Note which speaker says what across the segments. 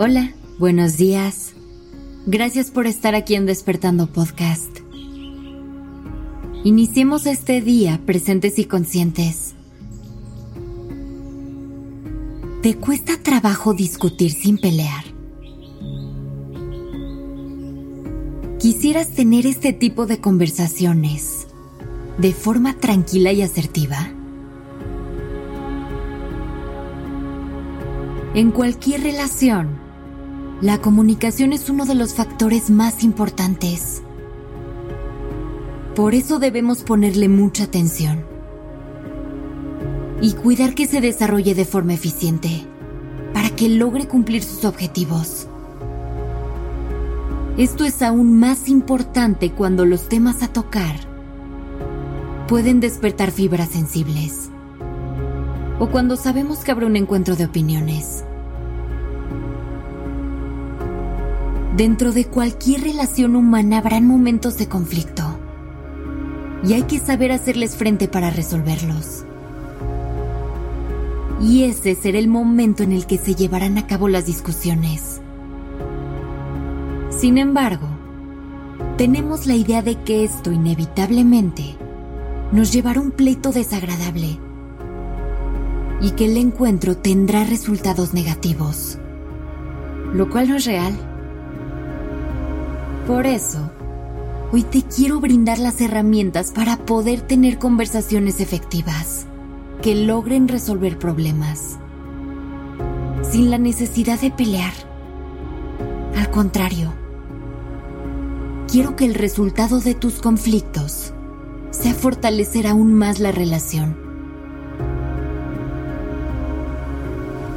Speaker 1: Hola, buenos días. Gracias por estar aquí en Despertando Podcast. Iniciemos este día presentes y conscientes. ¿Te cuesta trabajo discutir sin pelear? ¿Quisieras tener este tipo de conversaciones de forma tranquila y asertiva? En cualquier relación, la comunicación es uno de los factores más importantes. Por eso debemos ponerle mucha atención y cuidar que se desarrolle de forma eficiente para que logre cumplir sus objetivos. Esto es aún más importante cuando los temas a tocar pueden despertar fibras sensibles o cuando sabemos que habrá un encuentro de opiniones. Dentro de cualquier relación humana habrán momentos de conflicto y hay que saber hacerles frente para resolverlos. Y ese será el momento en el que se llevarán a cabo las discusiones. Sin embargo, tenemos la idea de que esto inevitablemente nos llevará a un pleito desagradable y que el encuentro tendrá resultados negativos, lo cual no es real. Por eso, hoy te quiero brindar las herramientas para poder tener conversaciones efectivas que logren resolver problemas sin la necesidad de pelear. Al contrario, quiero que el resultado de tus conflictos sea fortalecer aún más la relación.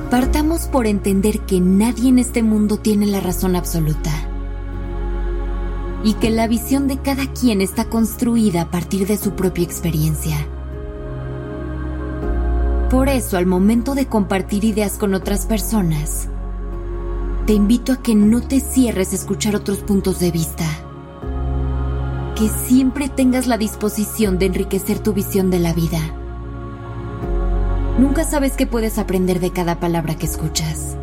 Speaker 1: Partamos por entender que nadie en este mundo tiene la razón absoluta y que la visión de cada quien está construida a partir de su propia experiencia. Por eso, al momento de compartir ideas con otras personas, te invito a que no te cierres a escuchar otros puntos de vista. Que siempre tengas la disposición de enriquecer tu visión de la vida. Nunca sabes qué puedes aprender de cada palabra que escuchas.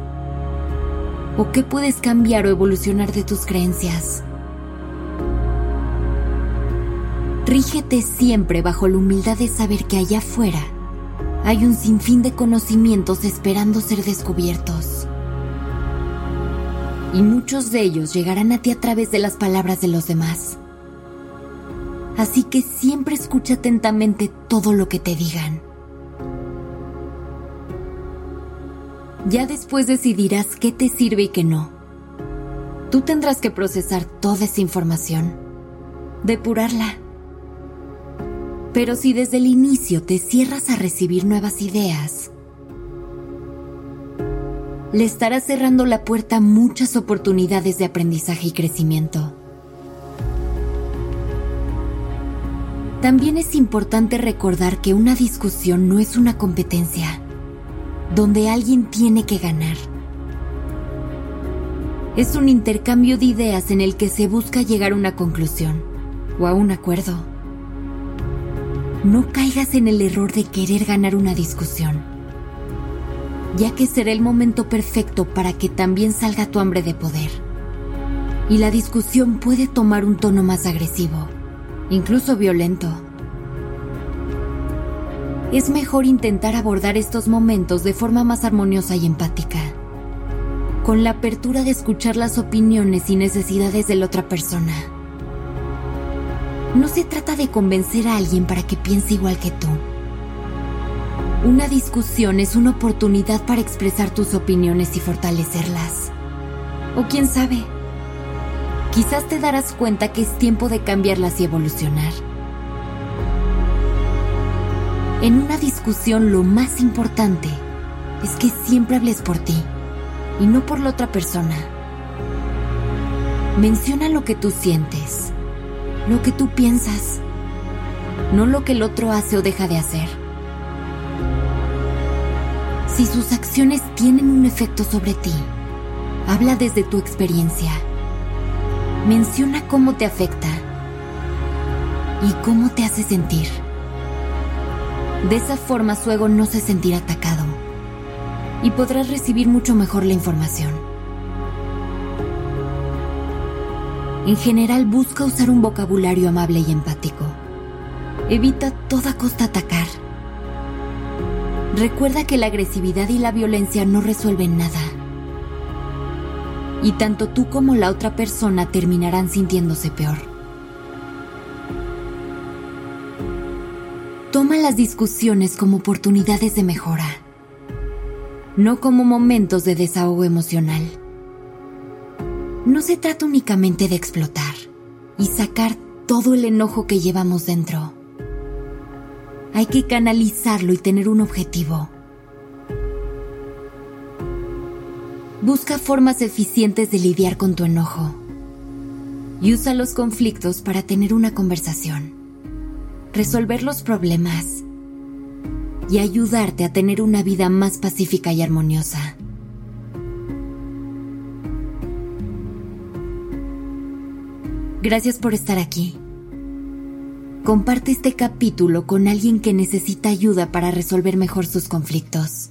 Speaker 1: O qué puedes cambiar o evolucionar de tus creencias. Rígete siempre bajo la humildad de saber que allá afuera hay un sinfín de conocimientos esperando ser descubiertos. Y muchos de ellos llegarán a ti a través de las palabras de los demás. Así que siempre escucha atentamente todo lo que te digan. Ya después decidirás qué te sirve y qué no. Tú tendrás que procesar toda esa información, depurarla pero si desde el inicio te cierras a recibir nuevas ideas, le estarás cerrando la puerta a muchas oportunidades de aprendizaje y crecimiento. También es importante recordar que una discusión no es una competencia donde alguien tiene que ganar. Es un intercambio de ideas en el que se busca llegar a una conclusión o a un acuerdo. No caigas en el error de querer ganar una discusión, ya que será el momento perfecto para que también salga tu hambre de poder. Y la discusión puede tomar un tono más agresivo, incluso violento. Es mejor intentar abordar estos momentos de forma más armoniosa y empática, con la apertura de escuchar las opiniones y necesidades de la otra persona no se trata de convencer a alguien para que piense igual que tú. Una discusión es una oportunidad para expresar tus opiniones y fortalecerlas. O quién sabe, quizás te darás cuenta que es tiempo de cambiarlas y evolucionar. En una discusión lo más importante es que siempre hables por ti y no por la otra persona. Menciona lo que tú sientes lo que tú piensas, no lo que el otro hace o deja de hacer. Si sus acciones tienen un efecto sobre ti, habla desde tu experiencia. Menciona cómo te afecta y cómo te hace sentir. De esa forma su ego no se sentirá atacado y podrás recibir mucho mejor la información. En general busca usar un vocabulario amable y empático. Evita a toda costa atacar. Recuerda que la agresividad y la violencia no resuelven nada. Y tanto tú como la otra persona terminarán sintiéndose peor. Toma las discusiones como oportunidades de mejora, no como momentos de desahogo emocional. No se trata únicamente de explotar y sacar todo el enojo que llevamos dentro. Hay que canalizarlo y tener un objetivo. Busca formas eficientes de lidiar con tu enojo y usa los conflictos para tener una conversación resolver los problemas y ayudarte a tener una vida más pacífica y armoniosa. Gracias por estar aquí. Comparte este capítulo con alguien que necesita ayuda para resolver mejor sus conflictos.